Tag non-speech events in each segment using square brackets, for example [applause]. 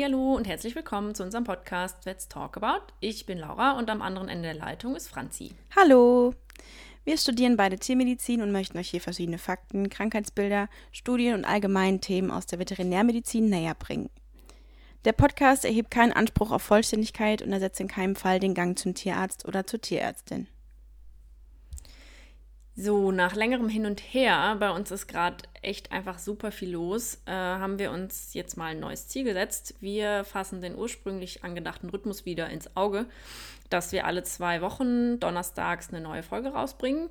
Hallo und herzlich willkommen zu unserem Podcast Let's Talk About. Ich bin Laura und am anderen Ende der Leitung ist Franzi. Hallo. Wir studieren beide Tiermedizin und möchten euch hier verschiedene Fakten, Krankheitsbilder, Studien und allgemeinen Themen aus der Veterinärmedizin näher bringen. Der Podcast erhebt keinen Anspruch auf Vollständigkeit und ersetzt in keinem Fall den Gang zum Tierarzt oder zur Tierärztin. So, nach längerem Hin und Her, bei uns ist gerade echt einfach super viel los, äh, haben wir uns jetzt mal ein neues Ziel gesetzt. Wir fassen den ursprünglich angedachten Rhythmus wieder ins Auge, dass wir alle zwei Wochen donnerstags eine neue Folge rausbringen.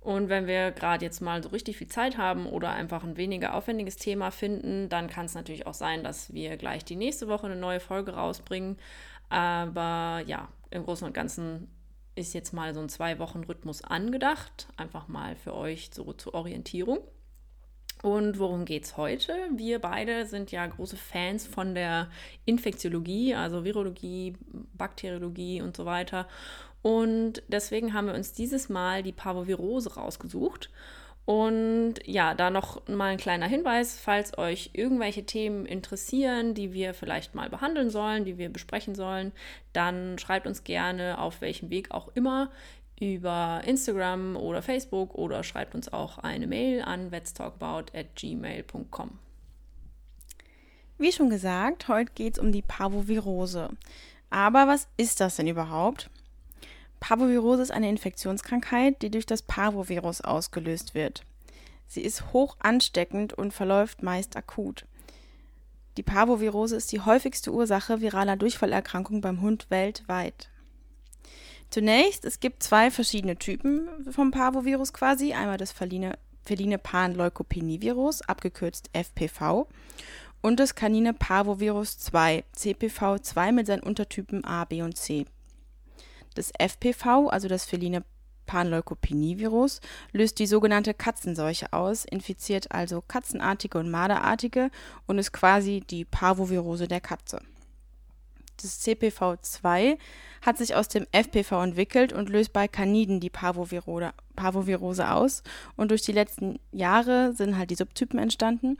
Und wenn wir gerade jetzt mal so richtig viel Zeit haben oder einfach ein weniger aufwendiges Thema finden, dann kann es natürlich auch sein, dass wir gleich die nächste Woche eine neue Folge rausbringen. Aber ja, im Großen und Ganzen ist jetzt mal so ein Zwei-Wochen-Rhythmus angedacht. Einfach mal für euch so zur Orientierung. Und worum geht es heute? Wir beide sind ja große Fans von der Infektiologie, also Virologie, Bakteriologie und so weiter. Und deswegen haben wir uns dieses Mal die Parvovirose rausgesucht. Und ja, da noch mal ein kleiner Hinweis, falls euch irgendwelche Themen interessieren, die wir vielleicht mal behandeln sollen, die wir besprechen sollen, dann schreibt uns gerne auf welchem Weg auch immer über Instagram oder Facebook oder schreibt uns auch eine Mail an vetstalkabout@gmail.com. Wie schon gesagt, heute geht es um die Parvovirose. Aber was ist das denn überhaupt? Parvovirose ist eine Infektionskrankheit, die durch das Parvovirus ausgelöst wird. Sie ist hoch ansteckend und verläuft meist akut. Die Parvovirose ist die häufigste Ursache viraler Durchfallerkrankungen beim Hund weltweit. Zunächst, es gibt zwei verschiedene Typen vom Parvovirus quasi. Einmal das feline, feline Panleukopenie-Virus, abgekürzt FPV, und das kanine Parvovirus 2, CPV2 mit seinen Untertypen A, B und C. Das FPV, also das feline Panleukopenie-Virus, löst die sogenannte Katzenseuche aus, infiziert also Katzenartige und Marderartige und ist quasi die Parvovirose der Katze. Das CPV2 hat sich aus dem FPV entwickelt und löst bei Kaniden die Parvovirose aus. Und durch die letzten Jahre sind halt die Subtypen entstanden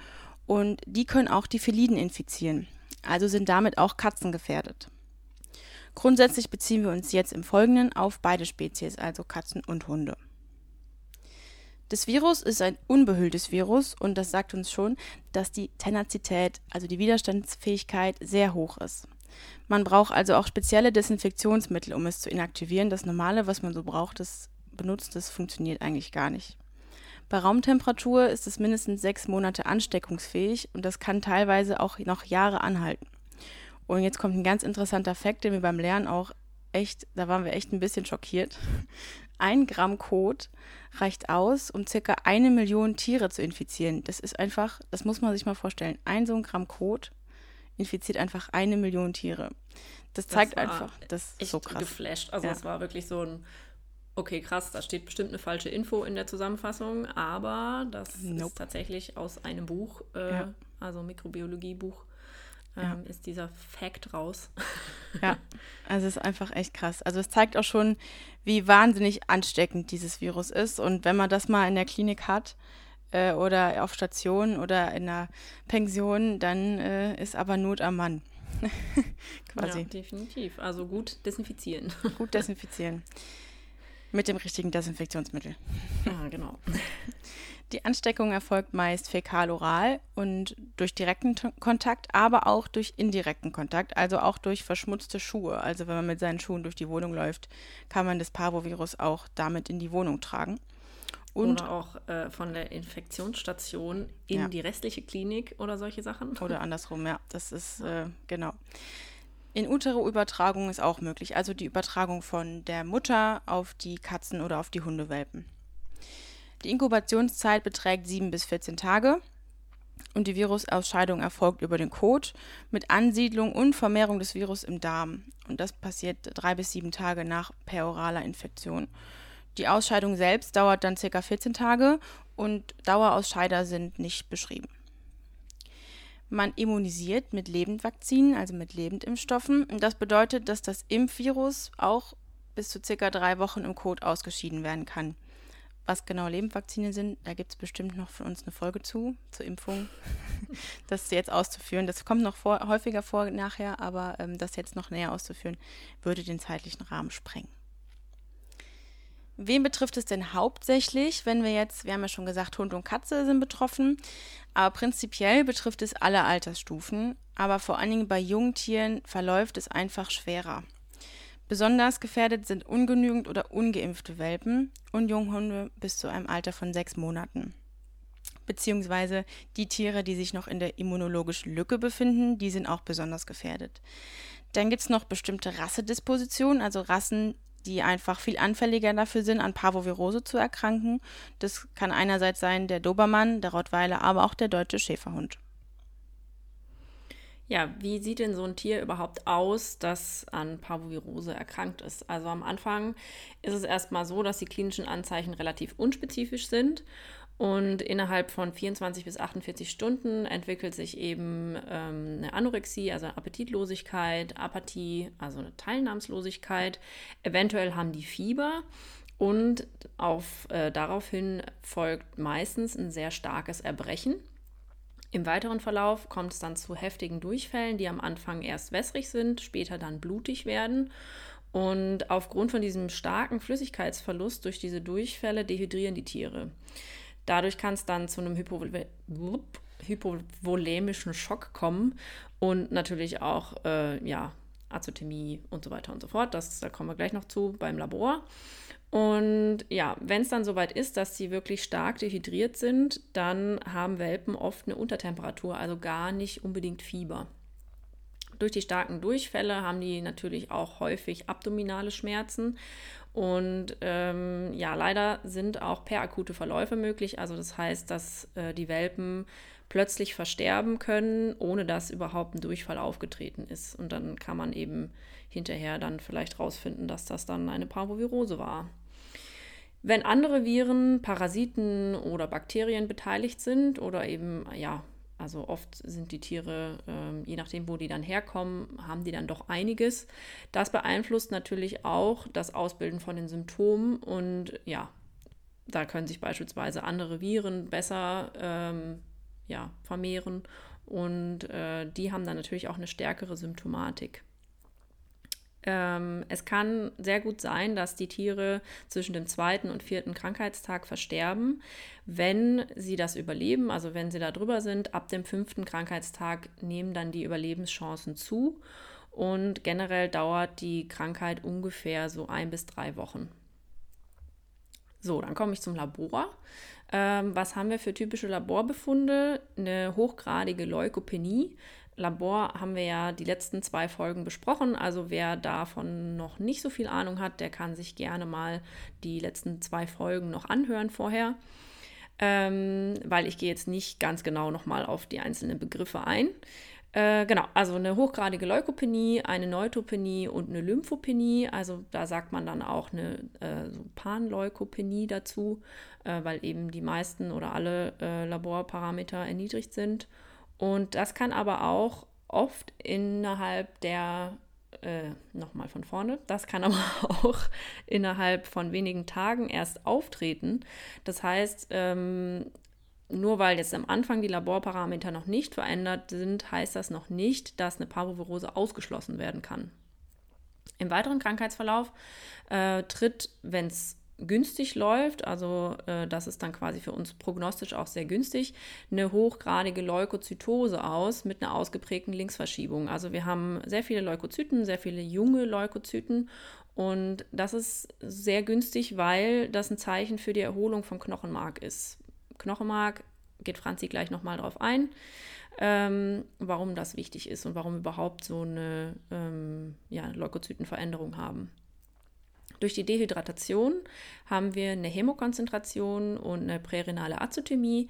und die können auch die Feliden infizieren. Also sind damit auch Katzen gefährdet. Grundsätzlich beziehen wir uns jetzt im Folgenden auf beide Spezies, also Katzen und Hunde. Das Virus ist ein unbehülltes Virus und das sagt uns schon, dass die Tenazität, also die Widerstandsfähigkeit, sehr hoch ist. Man braucht also auch spezielle Desinfektionsmittel, um es zu inaktivieren. Das Normale, was man so braucht, das benutzt, das funktioniert eigentlich gar nicht. Bei Raumtemperatur ist es mindestens sechs Monate ansteckungsfähig und das kann teilweise auch noch Jahre anhalten. Und jetzt kommt ein ganz interessanter Fakt, den wir beim Lernen auch echt, da waren wir echt ein bisschen schockiert. [laughs] Ein Gramm Kot reicht aus, um circa eine Million Tiere zu infizieren. Das ist einfach, das muss man sich mal vorstellen. Ein so ein Gramm Kot infiziert einfach eine Million Tiere. Das zeigt das einfach, das ist so krass. geflasht. Also es war wirklich so ein, okay, krass, da steht bestimmt eine falsche Info in der Zusammenfassung, aber das nope. ist tatsächlich aus einem Buch, äh, ja. also Mikrobiologie-Buch, ja. ähm, ist dieser Fact raus. [laughs] Ja, also es ist einfach echt krass. Also es zeigt auch schon, wie wahnsinnig ansteckend dieses Virus ist. Und wenn man das mal in der Klinik hat äh, oder auf Station oder in einer Pension, dann äh, ist aber Not am Mann. [laughs] Quasi. Ja, definitiv. Also gut desinfizieren. [laughs] Gut desinfizieren. Mit dem richtigen Desinfektionsmittel. Ja, genau. Die Ansteckung erfolgt meist fäkal-oral und durch direkten Kontakt, aber auch durch indirekten Kontakt, also auch durch verschmutzte Schuhe. Also wenn man mit seinen Schuhen durch die Wohnung läuft, kann man das Parvovirus auch damit in die Wohnung tragen. Und oder auch äh, von der Infektionsstation in ja. die restliche Klinik oder solche Sachen. [laughs] Oder andersrum, ja. Das ist äh, genau. In Utero-Übertragung ist auch möglich, also die Übertragung von der Mutter auf die Katzen oder auf die Hundewelpen. Die Inkubationszeit beträgt 7 bis 14 Tage und die Virusausscheidung erfolgt über den Kot mit Ansiedlung und Vermehrung des Virus im Darm. Und das passiert drei bis sieben Tage nach peroraler Infektion. Die Ausscheidung selbst dauert dann ca. 14 Tage und Dauerausscheider sind nicht beschrieben. Man immunisiert mit Lebendvakzinen, also mit Lebendimpfstoffen. Und das bedeutet, dass das Impfvirus auch bis zu ca. drei Wochen im Kot ausgeschieden werden kann. Was genau Lebendvakzine sind, da gibt es bestimmt noch von uns eine Folge zu, zur Impfung. [laughs] das jetzt auszuführen, das kommt noch vor, häufiger vor nachher, aber ähm, das jetzt noch näher auszuführen, würde den zeitlichen Rahmen sprengen. Wen betrifft es denn hauptsächlich, wenn wir jetzt, wir haben ja schon gesagt, Hund und Katze sind betroffen, aber prinzipiell betrifft es alle Altersstufen, aber vor allen Dingen bei Jungtieren verläuft es einfach schwerer. Besonders gefährdet sind ungenügend oder ungeimpfte Welpen und Junghunde bis zu einem Alter von sechs Monaten. Beziehungsweise die Tiere, die sich noch in der immunologischen Lücke befinden, die sind auch besonders gefährdet. Dann gibt es noch bestimmte Rassedispositionen, also Rassen, die einfach viel anfälliger dafür sind, an Parvovirose zu erkranken. Das kann einerseits sein der Dobermann, der Rottweiler, aber auch der deutsche Schäferhund. Ja, wie sieht denn so ein Tier überhaupt aus, das an Parvovirose erkrankt ist? Also am Anfang ist es erstmal so, dass die klinischen Anzeichen relativ unspezifisch sind und innerhalb von 24 bis 48 Stunden entwickelt sich eben ähm, eine Anorexie, also eine Appetitlosigkeit, Apathie, also eine Teilnahmslosigkeit. Eventuell haben die Fieber und auf, äh, daraufhin folgt meistens ein sehr starkes Erbrechen. Im weiteren Verlauf kommt es dann zu heftigen Durchfällen, die am Anfang erst wässrig sind, später dann blutig werden. Und aufgrund von diesem starken Flüssigkeitsverlust durch diese Durchfälle dehydrieren die Tiere. Dadurch kann es dann zu einem Hypovol hypovolemischen Schock kommen und natürlich auch äh, ja, Azotemie und so weiter und so fort. Das, da kommen wir gleich noch zu beim Labor. Und ja, wenn es dann soweit ist, dass sie wirklich stark dehydriert sind, dann haben Welpen oft eine Untertemperatur, also gar nicht unbedingt Fieber. Durch die starken Durchfälle haben die natürlich auch häufig abdominale Schmerzen und ähm, ja, leider sind auch perakute Verläufe möglich. Also das heißt, dass äh, die Welpen plötzlich versterben können, ohne dass überhaupt ein Durchfall aufgetreten ist. Und dann kann man eben hinterher dann vielleicht rausfinden, dass das dann eine Parvovirose war. Wenn andere Viren, Parasiten oder Bakterien beteiligt sind oder eben ja also oft sind die Tiere, ähm, je nachdem, wo die dann herkommen, haben die dann doch einiges. Das beeinflusst natürlich auch das Ausbilden von den Symptomen und ja, da können sich beispielsweise andere Viren besser ähm, ja, vermehren und äh, die haben dann natürlich auch eine stärkere Symptomatik. Ähm, es kann sehr gut sein, dass die Tiere zwischen dem zweiten und vierten Krankheitstag versterben. Wenn sie das überleben, also wenn sie da drüber sind, ab dem fünften Krankheitstag nehmen dann die Überlebenschancen zu. Und generell dauert die Krankheit ungefähr so ein bis drei Wochen. So, dann komme ich zum Labor. Ähm, was haben wir für typische Laborbefunde? Eine hochgradige Leukopenie. Labor haben wir ja die letzten zwei Folgen besprochen. Also wer davon noch nicht so viel Ahnung hat, der kann sich gerne mal die letzten zwei Folgen noch anhören vorher. Ähm, weil ich gehe jetzt nicht ganz genau nochmal auf die einzelnen Begriffe ein. Äh, genau, also eine hochgradige Leukopenie, eine Neutropenie und eine Lymphopenie. Also da sagt man dann auch eine äh, so Panleukopenie dazu, äh, weil eben die meisten oder alle äh, Laborparameter erniedrigt sind. Und das kann aber auch oft innerhalb der, äh, nochmal von vorne, das kann aber [laughs] auch innerhalb von wenigen Tagen erst auftreten. Das heißt, ähm, nur weil jetzt am Anfang die Laborparameter noch nicht verändert sind, heißt das noch nicht, dass eine Parvovirose ausgeschlossen werden kann. Im weiteren Krankheitsverlauf äh, tritt, wenn es günstig läuft, also äh, das ist dann quasi für uns prognostisch auch sehr günstig, eine hochgradige Leukozytose aus mit einer ausgeprägten Linksverschiebung. Also wir haben sehr viele Leukozyten, sehr viele junge Leukozyten und das ist sehr günstig, weil das ein Zeichen für die Erholung vom Knochenmark ist. Knochenmark geht Franzi gleich nochmal drauf ein, ähm, warum das wichtig ist und warum überhaupt so eine ähm, ja, Leukozytenveränderung haben. Durch die Dehydratation haben wir eine Hämokonzentration und eine prärenale Azotemie.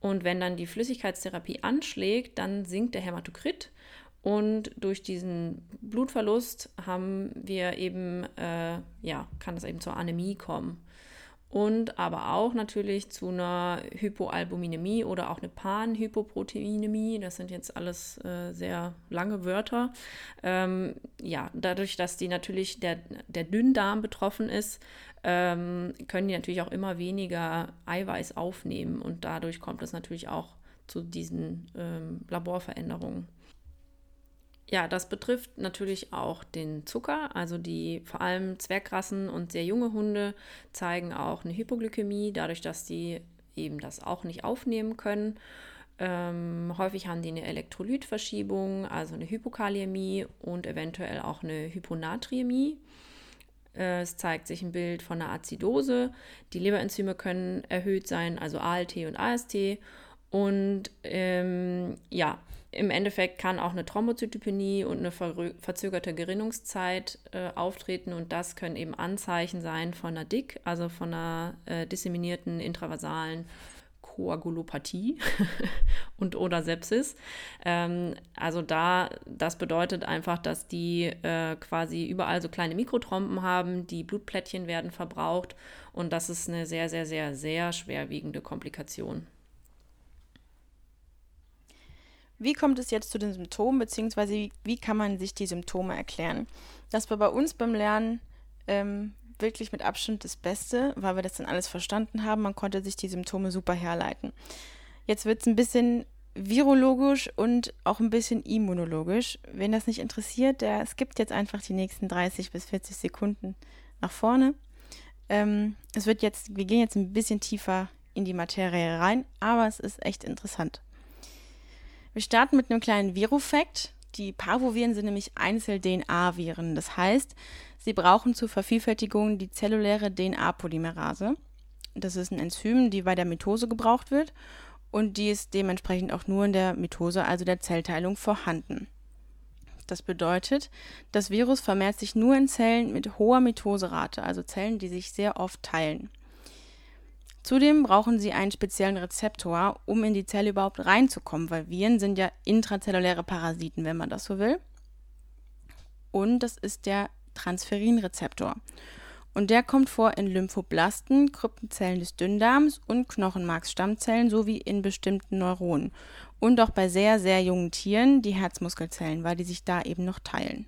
Und wenn dann die Flüssigkeitstherapie anschlägt, dann sinkt der Hämatokrit. Und durch diesen Blutverlust haben wir eben, äh, ja, kann es eben zur Anämie kommen. Und aber auch natürlich zu einer Hypoalbuminämie oder auch eine Panhypoproteinämie. Das sind jetzt alles äh, sehr lange Wörter. Ähm, ja, dadurch, dass die natürlich der, der Dünndarm betroffen ist, ähm, können die natürlich auch immer weniger Eiweiß aufnehmen und dadurch kommt es natürlich auch zu diesen ähm, Laborveränderungen. Ja, das betrifft natürlich auch den Zucker. Also die vor allem Zwergrassen und sehr junge Hunde zeigen auch eine Hypoglykämie, dadurch, dass die eben das auch nicht aufnehmen können. Ähm, häufig haben die eine Elektrolytverschiebung, also eine Hypokaliämie und eventuell auch eine Hyponatriämie. Äh, es zeigt sich ein Bild von einer Azidose. Die Leberenzyme können erhöht sein, also ALT und AST. Und ähm, ja, im Endeffekt kann auch eine Thrombozytopenie und eine verzögerte Gerinnungszeit äh, auftreten und das können eben Anzeichen sein von einer DIC, also von einer äh, disseminierten intravasalen Koagulopathie [laughs] und oder Sepsis. Ähm, also da, das bedeutet einfach, dass die äh, quasi überall so kleine Mikrotrompen haben, die Blutplättchen werden verbraucht und das ist eine sehr, sehr, sehr, sehr schwerwiegende Komplikation. Wie kommt es jetzt zu den Symptomen, beziehungsweise wie, kann man sich die Symptome erklären? Das war bei uns beim Lernen ähm, wirklich mit Abstand das Beste, weil wir das dann alles verstanden haben. Man konnte sich die Symptome super herleiten. Jetzt wird es ein bisschen virologisch und auch ein bisschen immunologisch. Wen das nicht interessiert, der skippt jetzt einfach die nächsten 30 bis 40 Sekunden nach vorne. Ähm, es wird jetzt, wir gehen jetzt ein bisschen tiefer in die Materie rein, aber es ist echt interessant. Wir starten mit einem kleinen Virufakt. Die Parvoviren sind nämlich Einzel-DNA-Viren. Das heißt, sie brauchen zur Vervielfältigung die zelluläre DNA-Polymerase. Das ist ein Enzym, die bei der Mitose gebraucht wird und die ist dementsprechend auch nur in der Mitose, also der Zellteilung, vorhanden. Das bedeutet, das Virus vermehrt sich nur in Zellen mit hoher Mitoserate, also Zellen, die sich sehr oft teilen. Zudem brauchen sie einen speziellen Rezeptor, um in die Zelle überhaupt reinzukommen, weil Viren sind ja intrazelluläre Parasiten, wenn man das so will. Und das ist der Transferinrezeptor. Und der kommt vor in Lymphoblasten, Kryptenzellen des Dünndarms und Knochenmarksstammzellen sowie in bestimmten Neuronen. Und auch bei sehr, sehr jungen Tieren die Herzmuskelzellen, weil die sich da eben noch teilen.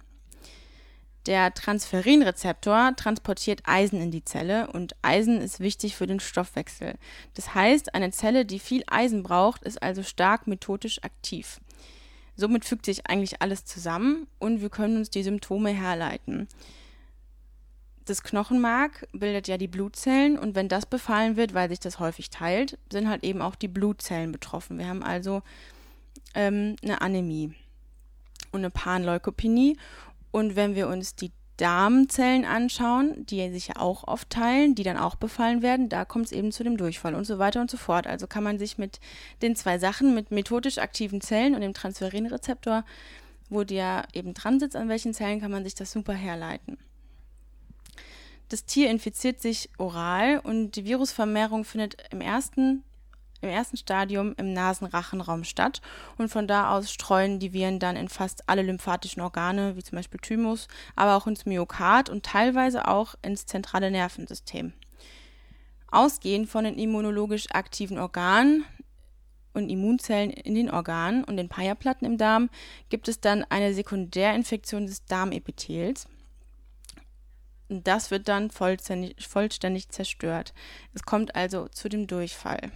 Der Transferinrezeptor transportiert Eisen in die Zelle und Eisen ist wichtig für den Stoffwechsel. Das heißt, eine Zelle, die viel Eisen braucht, ist also stark methodisch aktiv. Somit fügt sich eigentlich alles zusammen und wir können uns die Symptome herleiten. Das Knochenmark bildet ja die Blutzellen und wenn das befallen wird, weil sich das häufig teilt, sind halt eben auch die Blutzellen betroffen. Wir haben also ähm, eine Anämie und eine Panleukopenie und wenn wir uns die Darmzellen anschauen, die sich ja auch oft teilen, die dann auch befallen werden, da kommt es eben zu dem Durchfall und so weiter und so fort. Also kann man sich mit den zwei Sachen, mit methodisch aktiven Zellen und dem Transferinrezeptor, wo der eben dran sitzt, an welchen Zellen, kann man sich das super herleiten. Das Tier infiziert sich oral und die Virusvermehrung findet im ersten im ersten Stadium im Nasenrachenraum statt und von da aus streuen die Viren dann in fast alle lymphatischen Organe, wie zum Beispiel Thymus, aber auch ins Myokard und teilweise auch ins zentrale Nervensystem. Ausgehend von den immunologisch aktiven Organen und Immunzellen in den Organen und den Paierplatten im Darm gibt es dann eine Sekundärinfektion des Darmepithels. Das wird dann vollständig, vollständig zerstört. Es kommt also zu dem Durchfall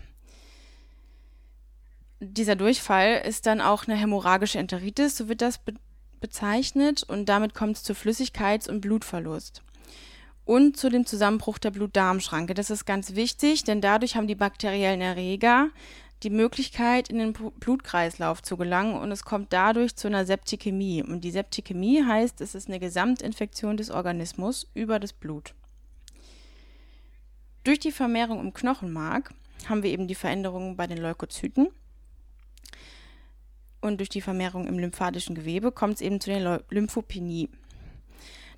dieser Durchfall ist dann auch eine hämorrhagische Enteritis, so wird das be bezeichnet, und damit kommt es zu Flüssigkeits- und Blutverlust. Und zu dem Zusammenbruch der Blutdarmschranke. Das ist ganz wichtig, denn dadurch haben die bakteriellen Erreger die Möglichkeit, in den Blutkreislauf zu gelangen und es kommt dadurch zu einer Septikämie. Und die Septikämie heißt, es ist eine Gesamtinfektion des Organismus über das Blut. Durch die Vermehrung im Knochenmark haben wir eben die Veränderungen bei den Leukozyten und durch die Vermehrung im lymphatischen Gewebe kommt es eben zu der Lymphopenie.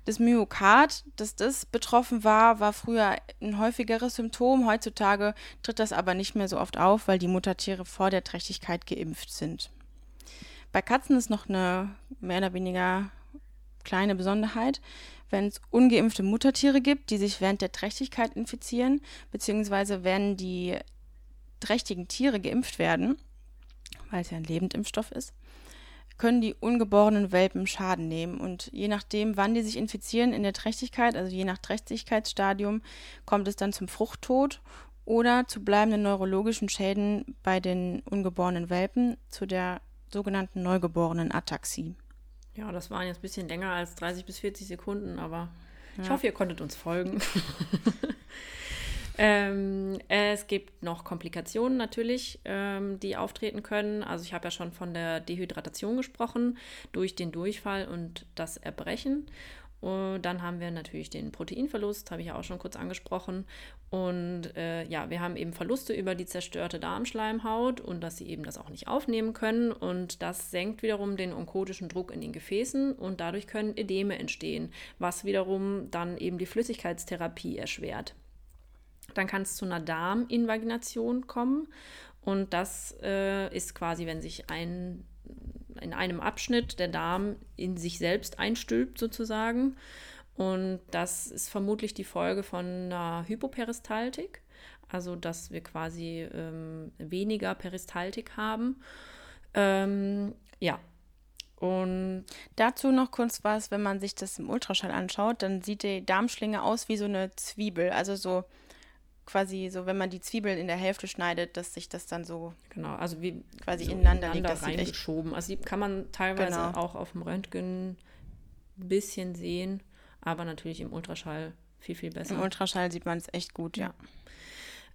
Das Myokard, dass das betroffen war, war früher ein häufigeres Symptom. Heutzutage tritt das aber nicht mehr so oft auf, weil die Muttertiere vor der Trächtigkeit geimpft sind. Bei Katzen ist noch eine mehr oder weniger kleine Besonderheit. wenn es ungeimpfte Muttertiere gibt, die sich während der Trächtigkeit infizieren, beziehungsweise wenn die trächtigen Tiere geimpft werden, weil es ja ein Lebendimpfstoff ist, können die ungeborenen Welpen Schaden nehmen. Und je nachdem, wann die sich infizieren in der Trächtigkeit, also je nach Trächtigkeitsstadium, kommt es dann zum Fruchttod oder zu bleibenden neurologischen Schäden bei den ungeborenen Welpen, zu der sogenannten neugeborenen Ataxie. Ja, das waren jetzt ein bisschen länger als 30 bis 40 Sekunden, aber ja. ich hoffe, ihr konntet uns folgen. [laughs] ähm, es gibt noch Komplikationen natürlich, ähm, die auftreten können. Also ich habe ja schon von der Dehydratation gesprochen, durch den Durchfall und das Erbrechen. Und dann haben wir natürlich den Proteinverlust, habe ich ja auch schon kurz angesprochen. Und äh, ja, wir haben eben Verluste über die zerstörte Darmschleimhaut und dass sie eben das auch nicht aufnehmen können. Und das senkt wiederum den onkotischen Druck in den Gefäßen und dadurch können Edeme entstehen, was wiederum dann eben die Flüssigkeitstherapie erschwert. Dann kann es zu einer Darminvagination kommen. Und das äh, ist quasi, wenn sich ein in einem Abschnitt der Darm in sich selbst einstülpt sozusagen. Und das ist vermutlich die Folge von einer Hypoperistaltik, also dass wir quasi ähm, weniger Peristaltik haben. Ähm, ja. Und dazu noch kurz was, wenn man sich das im Ultraschall anschaut, dann sieht die Darmschlinge aus wie so eine Zwiebel, also so quasi so, wenn man die Zwiebeln in der Hälfte schneidet, dass sich das dann so genau, also wie quasi so ineinander, ineinander liegt, reingeschoben. Also die kann man teilweise genau. auch auf dem Röntgen ein bisschen sehen, aber natürlich im Ultraschall viel, viel besser. Im Ultraschall sieht man es echt gut, ja. ja.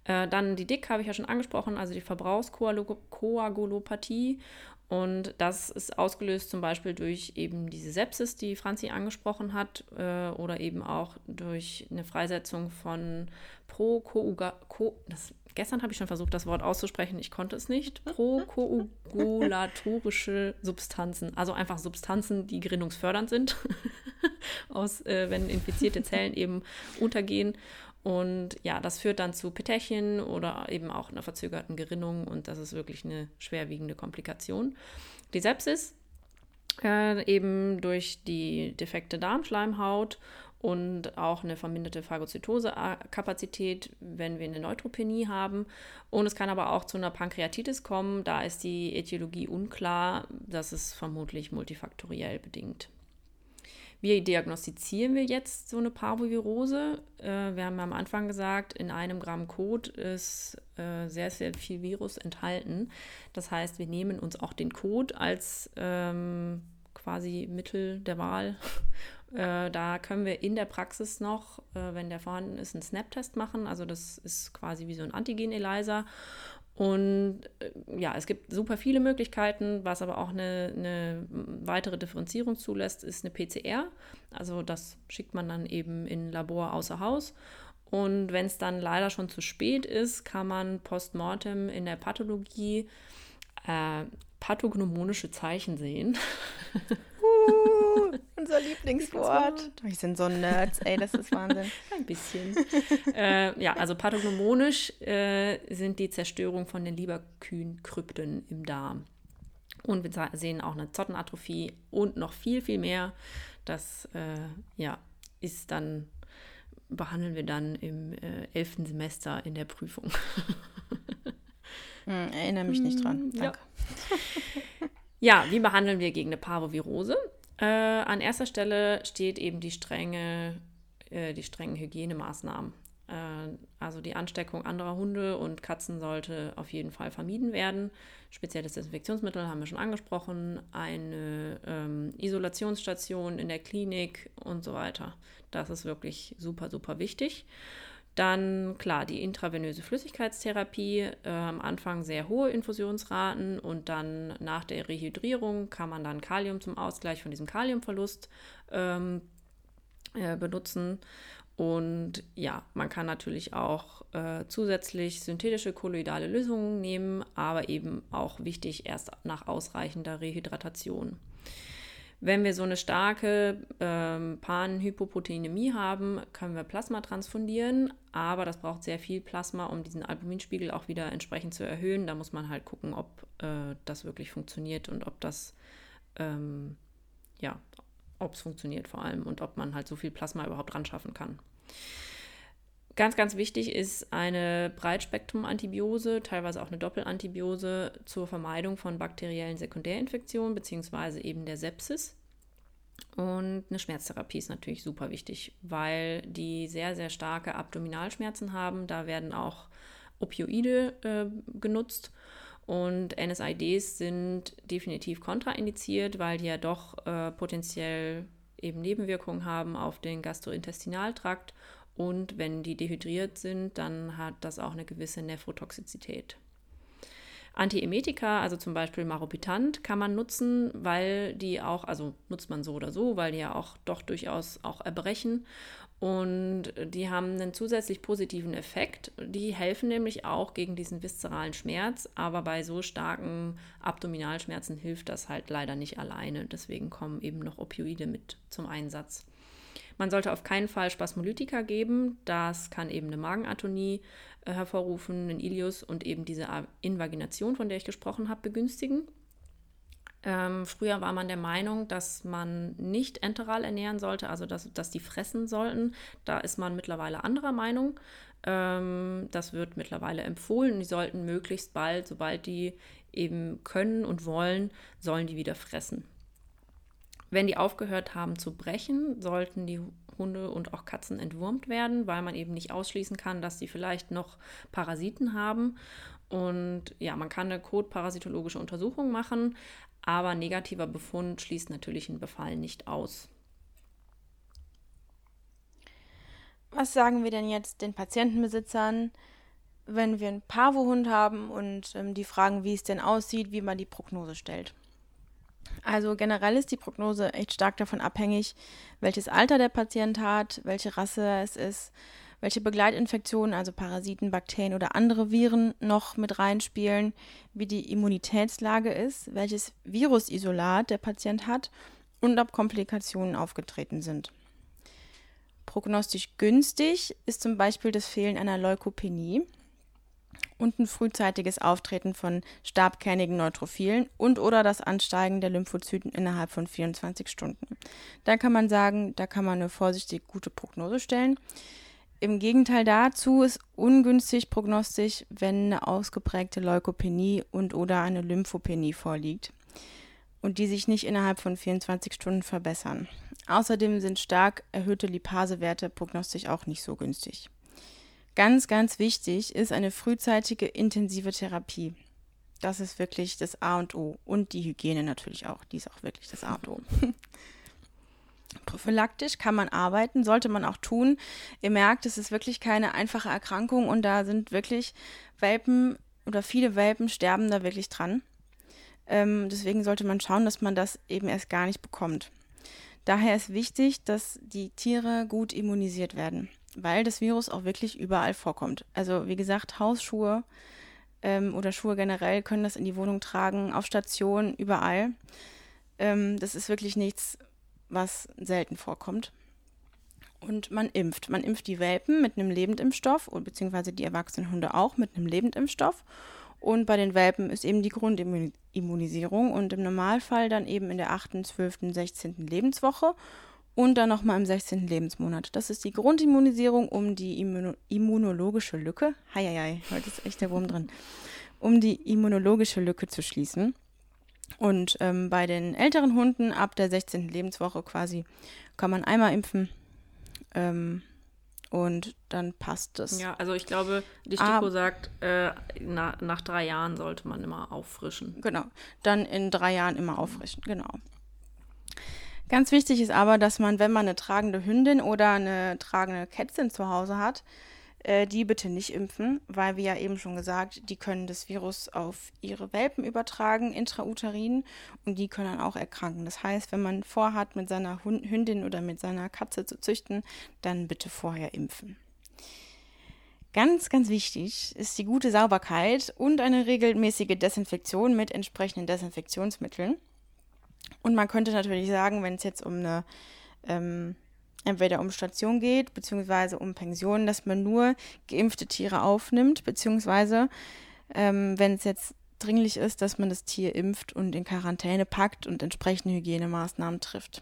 Äh, dann die Dick habe ich ja schon angesprochen, also die Verbrauchskoagulopathie und das ist ausgelöst zum Beispiel durch eben diese Sepsis, die Franzi angesprochen hat, äh, oder eben auch durch eine Freisetzung von Pro-Coagulat. Gestern habe ich schon versucht, das Wort auszusprechen, ich konnte es nicht. [laughs] Prokoagulatorische Substanzen, also einfach Substanzen, die gerinnungsfördernd sind, [laughs] aus, äh, wenn infizierte Zellen eben untergehen. Und ja, das führt dann zu Petechien oder eben auch einer verzögerten Gerinnung und das ist wirklich eine schwerwiegende Komplikation. Die Sepsis äh, eben durch die defekte Darmschleimhaut und auch eine verminderte Phagozytosekapazität, wenn wir eine Neutropenie haben. Und es kann aber auch zu einer Pankreatitis kommen. Da ist die Äthiologie unklar. Das ist vermutlich multifaktoriell bedingt. Wie diagnostizieren wir jetzt so eine Parvovirose? Äh, wir haben am Anfang gesagt, in einem Gramm Kot ist äh, sehr, sehr viel Virus enthalten. Das heißt, wir nehmen uns auch den Kot als ähm, quasi Mittel der Wahl. [laughs] Äh, da können wir in der Praxis noch, äh, wenn der vorhanden ist, einen Snap-Test machen. Also das ist quasi wie so ein Antigen-ELISA. Und äh, ja, es gibt super viele Möglichkeiten. Was aber auch eine, eine, weitere Differenzierung zulässt, ist eine PCR. Also das schickt man dann eben in Labor außer Haus. Und wenn es dann leider schon zu spät ist, kann man postmortem in der Pathologie äh, pathognomonische Zeichen sehen. [laughs] Unser Lieblingswort. Wir sind so Nerds, ey, das ist Wahnsinn. [laughs] Ein bisschen. [laughs] äh, ja, also pathognomonisch äh, sind die Zerstörung von den Lieberkühnkrypten im Darm. Und wir sehen auch eine Zottenatrophie und noch viel, viel mehr. Das äh, ja, ist dann, behandeln wir dann im äh, elften Semester in der Prüfung. [laughs] Hm, erinnere mich nicht dran. Hm, Danke. Ja. ja, wie behandeln wir gegen eine Parvovirose? Äh, an erster Stelle steht eben die strenge, äh, die strengen Hygienemaßnahmen. Äh, also die Ansteckung anderer Hunde und Katzen sollte auf jeden Fall vermieden werden. Spezielles Desinfektionsmittel haben wir schon angesprochen, eine ähm, Isolationsstation in der Klinik und so weiter. Das ist wirklich super, super wichtig. Dann klar, die intravenöse Flüssigkeitstherapie, äh, am Anfang sehr hohe Infusionsraten und dann nach der Rehydrierung kann man dann Kalium zum Ausgleich von diesem Kaliumverlust ähm, äh, benutzen. Und ja, man kann natürlich auch äh, zusätzlich synthetische kolloidale Lösungen nehmen, aber eben auch wichtig erst nach ausreichender Rehydratation. Wenn wir so eine starke ähm, Panhypoproteinämie haben, können wir Plasma transfundieren, aber das braucht sehr viel Plasma, um diesen Albuminspiegel auch wieder entsprechend zu erhöhen. Da muss man halt gucken, ob äh, das wirklich funktioniert und ob das ähm, ja, ob es funktioniert vor allem und ob man halt so viel Plasma überhaupt ran schaffen kann. Ganz, ganz wichtig ist eine Breitspektrum-Antibiose, teilweise auch eine Doppelantibiose zur Vermeidung von bakteriellen Sekundärinfektionen beziehungsweise eben der Sepsis. Und eine Schmerztherapie ist natürlich super wichtig, weil die sehr, sehr starke Abdominalschmerzen haben. Da werden auch Opioide äh, genutzt. Und NSIDs sind definitiv kontraindiziert, weil die ja doch äh, potenziell eben Nebenwirkungen haben auf den Gastrointestinaltrakt und wenn die dehydriert sind, dann hat das auch eine gewisse Nephrotoxizität. Antiemetika, also zum Beispiel Maropitant, kann man nutzen, weil die auch, also nutzt man so oder so, weil die ja auch doch durchaus auch erbrechen. Und die haben einen zusätzlich positiven Effekt. Die helfen nämlich auch gegen diesen viszeralen Schmerz, aber bei so starken Abdominalschmerzen hilft das halt leider nicht alleine. Deswegen kommen eben noch Opioide mit zum Einsatz. Man sollte auf keinen Fall Spasmolytika geben. Das kann eben eine Magenatonie äh, hervorrufen, einen Ilius und eben diese Invagination, von der ich gesprochen habe, begünstigen. Ähm, früher war man der Meinung, dass man nicht enteral ernähren sollte, also dass, dass die fressen sollten. Da ist man mittlerweile anderer Meinung. Ähm, das wird mittlerweile empfohlen. Die sollten möglichst bald, sobald die eben können und wollen, sollen die wieder fressen. Wenn die aufgehört haben zu brechen, sollten die Hunde und auch Katzen entwurmt werden, weil man eben nicht ausschließen kann, dass sie vielleicht noch Parasiten haben. Und ja, man kann eine kotparasitologische Untersuchung machen, aber negativer Befund schließt natürlich einen Befall nicht aus. Was sagen wir denn jetzt den Patientenbesitzern, wenn wir einen Parvohund haben und ähm, die fragen, wie es denn aussieht, wie man die Prognose stellt? Also generell ist die Prognose echt stark davon abhängig, welches Alter der Patient hat, welche Rasse es ist, welche Begleitinfektionen, also Parasiten, Bakterien oder andere Viren noch mit reinspielen, wie die Immunitätslage ist, welches Virusisolat der Patient hat und ob Komplikationen aufgetreten sind. Prognostisch günstig ist zum Beispiel das Fehlen einer Leukopenie und ein frühzeitiges Auftreten von stabkernigen Neutrophilen und oder das Ansteigen der Lymphozyten innerhalb von 24 Stunden. Da kann man sagen, da kann man eine vorsichtig gute Prognose stellen. Im Gegenteil dazu ist ungünstig prognostisch, wenn eine ausgeprägte Leukopenie und oder eine Lymphopenie vorliegt und die sich nicht innerhalb von 24 Stunden verbessern. Außerdem sind stark erhöhte Lipasewerte prognostisch auch nicht so günstig. Ganz, ganz wichtig ist eine frühzeitige intensive Therapie. Das ist wirklich das A und O. Und die Hygiene natürlich auch. Die ist auch wirklich das A und O. [laughs] Prophylaktisch kann man arbeiten, sollte man auch tun. Ihr merkt, es ist wirklich keine einfache Erkrankung und da sind wirklich Welpen oder viele Welpen sterben da wirklich dran. Ähm, deswegen sollte man schauen, dass man das eben erst gar nicht bekommt. Daher ist wichtig, dass die Tiere gut immunisiert werden weil das Virus auch wirklich überall vorkommt. Also wie gesagt, Hausschuhe ähm, oder Schuhe generell können das in die Wohnung tragen, auf Stationen, überall. Ähm, das ist wirklich nichts, was selten vorkommt. Und man impft. Man impft die Welpen mit einem Lebendimpfstoff, beziehungsweise die erwachsenen Hunde auch mit einem Lebendimpfstoff. Und bei den Welpen ist eben die Grundimmunisierung und im Normalfall dann eben in der 8., 12., 16. Lebenswoche und dann nochmal im 16. Lebensmonat. Das ist die Grundimmunisierung, um die Immuno immunologische Lücke, heieiei, heute ist echt der Wurm drin, um die immunologische Lücke zu schließen. Und ähm, bei den älteren Hunden ab der 16. Lebenswoche quasi kann man einmal impfen ähm, und dann passt es. Ja, also ich glaube, die STIKO ah, sagt, äh, na, nach drei Jahren sollte man immer auffrischen. Genau, dann in drei Jahren immer auffrischen, genau. Ganz wichtig ist aber, dass man, wenn man eine tragende Hündin oder eine tragende Kätzin zu Hause hat, äh, die bitte nicht impfen, weil wir ja eben schon gesagt, die können das Virus auf ihre Welpen übertragen, intrauterin, und die können dann auch erkranken. Das heißt, wenn man vorhat, mit seiner Hündin oder mit seiner Katze zu züchten, dann bitte vorher impfen. Ganz, ganz wichtig ist die gute Sauberkeit und eine regelmäßige Desinfektion mit entsprechenden Desinfektionsmitteln. Und man könnte natürlich sagen, wenn es jetzt um eine ähm, entweder um Station geht, beziehungsweise um Pension, dass man nur geimpfte Tiere aufnimmt, beziehungsweise ähm, wenn es jetzt dringlich ist, dass man das Tier impft und in Quarantäne packt und entsprechende Hygienemaßnahmen trifft.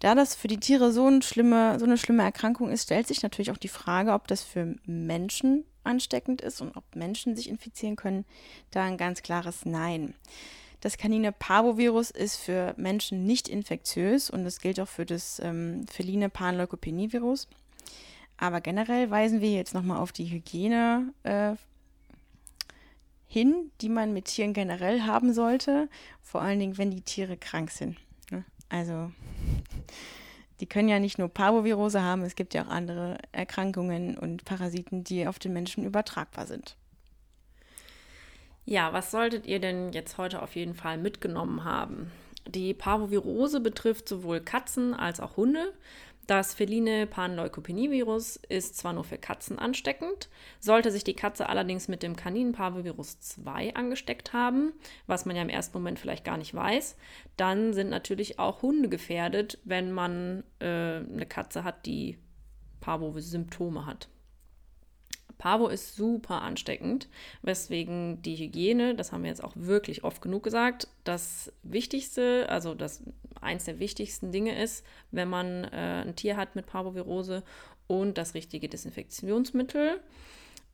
Da das für die Tiere so eine, schlimme, so eine schlimme Erkrankung ist, stellt sich natürlich auch die Frage, ob das für Menschen ansteckend ist und ob Menschen sich infizieren können. Da ein ganz klares Nein. Das Kanine Parvovirus ist für Menschen nicht infektiös und das gilt auch für das ähm, feline Panleukopenie-Virus. Aber generell weisen wir jetzt nochmal auf die Hygiene äh, hin, die man mit Tieren generell haben sollte, vor allen Dingen, wenn die Tiere krank sind. Ne? Also die können ja nicht nur Parvovirose haben, es gibt ja auch andere Erkrankungen und Parasiten, die auf den Menschen übertragbar sind. Ja, was solltet ihr denn jetzt heute auf jeden Fall mitgenommen haben? Die Parvovirose betrifft sowohl Katzen als auch Hunde. Das feline Panleukopenie-Virus ist zwar nur für Katzen ansteckend, sollte sich die Katze allerdings mit dem Kaninen-Parvovirus 2 angesteckt haben, was man ja im ersten Moment vielleicht gar nicht weiß, dann sind natürlich auch Hunde gefährdet, wenn man äh, eine Katze hat, die Parvo-Symptome hat. Parvo ist super ansteckend, weswegen die Hygiene, das haben wir jetzt auch wirklich oft genug gesagt, das Wichtigste, also das eins der wichtigsten Dinge ist, wenn man äh, ein Tier hat mit Parvovirose und das richtige Desinfektionsmittel.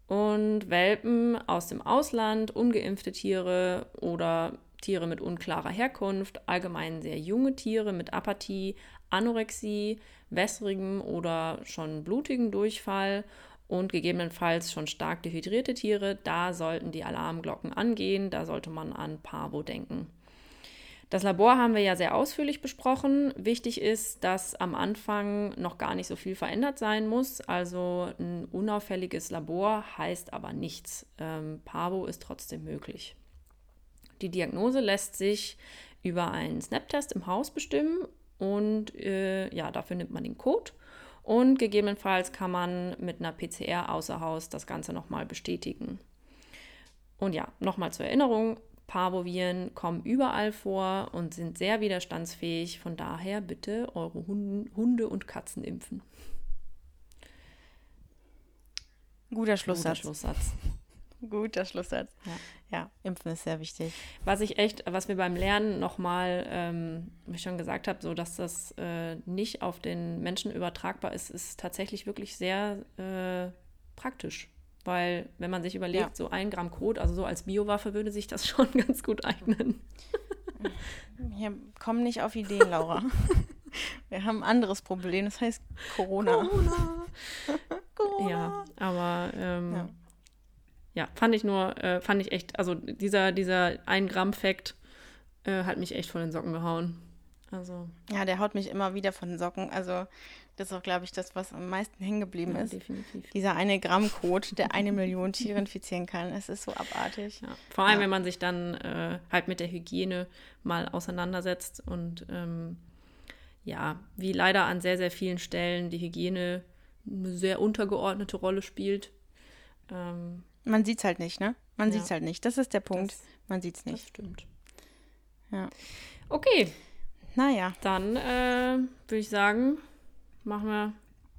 Und Welpen aus dem Ausland, ungeimpfte Tiere oder Tiere mit unklarer Herkunft, allgemein sehr junge Tiere mit Apathie, Anorexie, wässrigem oder schon blutigen Durchfall und gegebenenfalls schon stark dehydrierte Tiere, da sollten die Alarmglocken angehen, da sollte man an Parvo denken. Das Labor haben wir ja sehr ausführlich besprochen. Wichtig ist, dass am Anfang noch gar nicht so viel verändert sein muss. Also ein unauffälliges Labor heißt aber nichts. Ähm, Parvo ist trotzdem möglich. Die Diagnose lässt sich über einen Snap-Test im Haus bestimmen und äh, ja, dafür nimmt man den Code und gegebenenfalls kann man mit einer PCR außer Haus das Ganze nochmal bestätigen. Und ja, nochmal zur Erinnerung, Parvoviren kommen überall vor und sind sehr widerstandsfähig. Von daher bitte eure Hunde und Katzen impfen. Guter Schlusssatz. Guter Schlusssatz. Guter Schlusssatz. Ja. ja. impfen ist sehr wichtig. Was ich echt, was wir beim Lernen nochmal, ähm, wie ich schon gesagt habe, so dass das äh, nicht auf den Menschen übertragbar ist, ist tatsächlich wirklich sehr äh, praktisch. Weil, wenn man sich überlegt, ja. so ein Gramm Kot, also so als Biowaffe, würde sich das [laughs] schon ganz gut eignen. Wir kommen nicht auf Ideen, Laura. [laughs] Wir haben ein anderes Problem, das heißt Corona. Corona. Corona. [laughs] Ja, aber ähm, ja ja, fand ich nur, äh, fand ich echt, also dieser, dieser 1 Gramm Fact äh, hat mich echt von den Socken gehauen. Also. Ja, der haut mich immer wieder von den Socken. Also, das ist auch, glaube ich, das, was am meisten hängen geblieben ja, ist. Definitiv. Dieser eine Gramm [laughs] Code, der eine Million Tiere infizieren kann. Es ist so abartig. Ja, vor allem, ja. wenn man sich dann äh, halt mit der Hygiene mal auseinandersetzt und ähm, ja, wie leider an sehr, sehr vielen Stellen die Hygiene eine sehr untergeordnete Rolle spielt. Ähm, man sieht es halt nicht, ne? Man ja. sieht es halt nicht. Das ist der Punkt. Das, Man sieht es nicht. Das stimmt. Ja. Okay. Naja. Dann äh, würde ich sagen, machen wir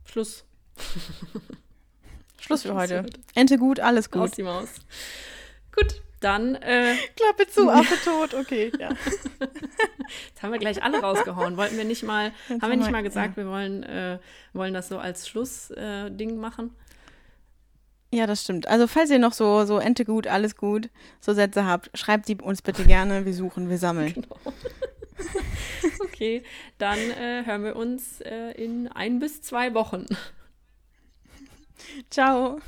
Schluss. [laughs] Schluss für heute. Ente gut, alles gut. Aus die Maus. Gut, dann. Äh, [laughs] Klappe zu, [laughs] Affe tot, okay, ja. Jetzt haben wir gleich alle rausgehauen. Wollten wir nicht mal, Jetzt haben wir nicht mal gesagt, ja. wir wollen, äh, wollen das so als Schlussding äh, machen? Ja, das stimmt. Also falls ihr noch so, so Ente gut, alles gut, so Sätze habt, schreibt die uns bitte gerne. Wir suchen, wir sammeln. Genau. [laughs] okay, dann äh, hören wir uns äh, in ein bis zwei Wochen. Ciao.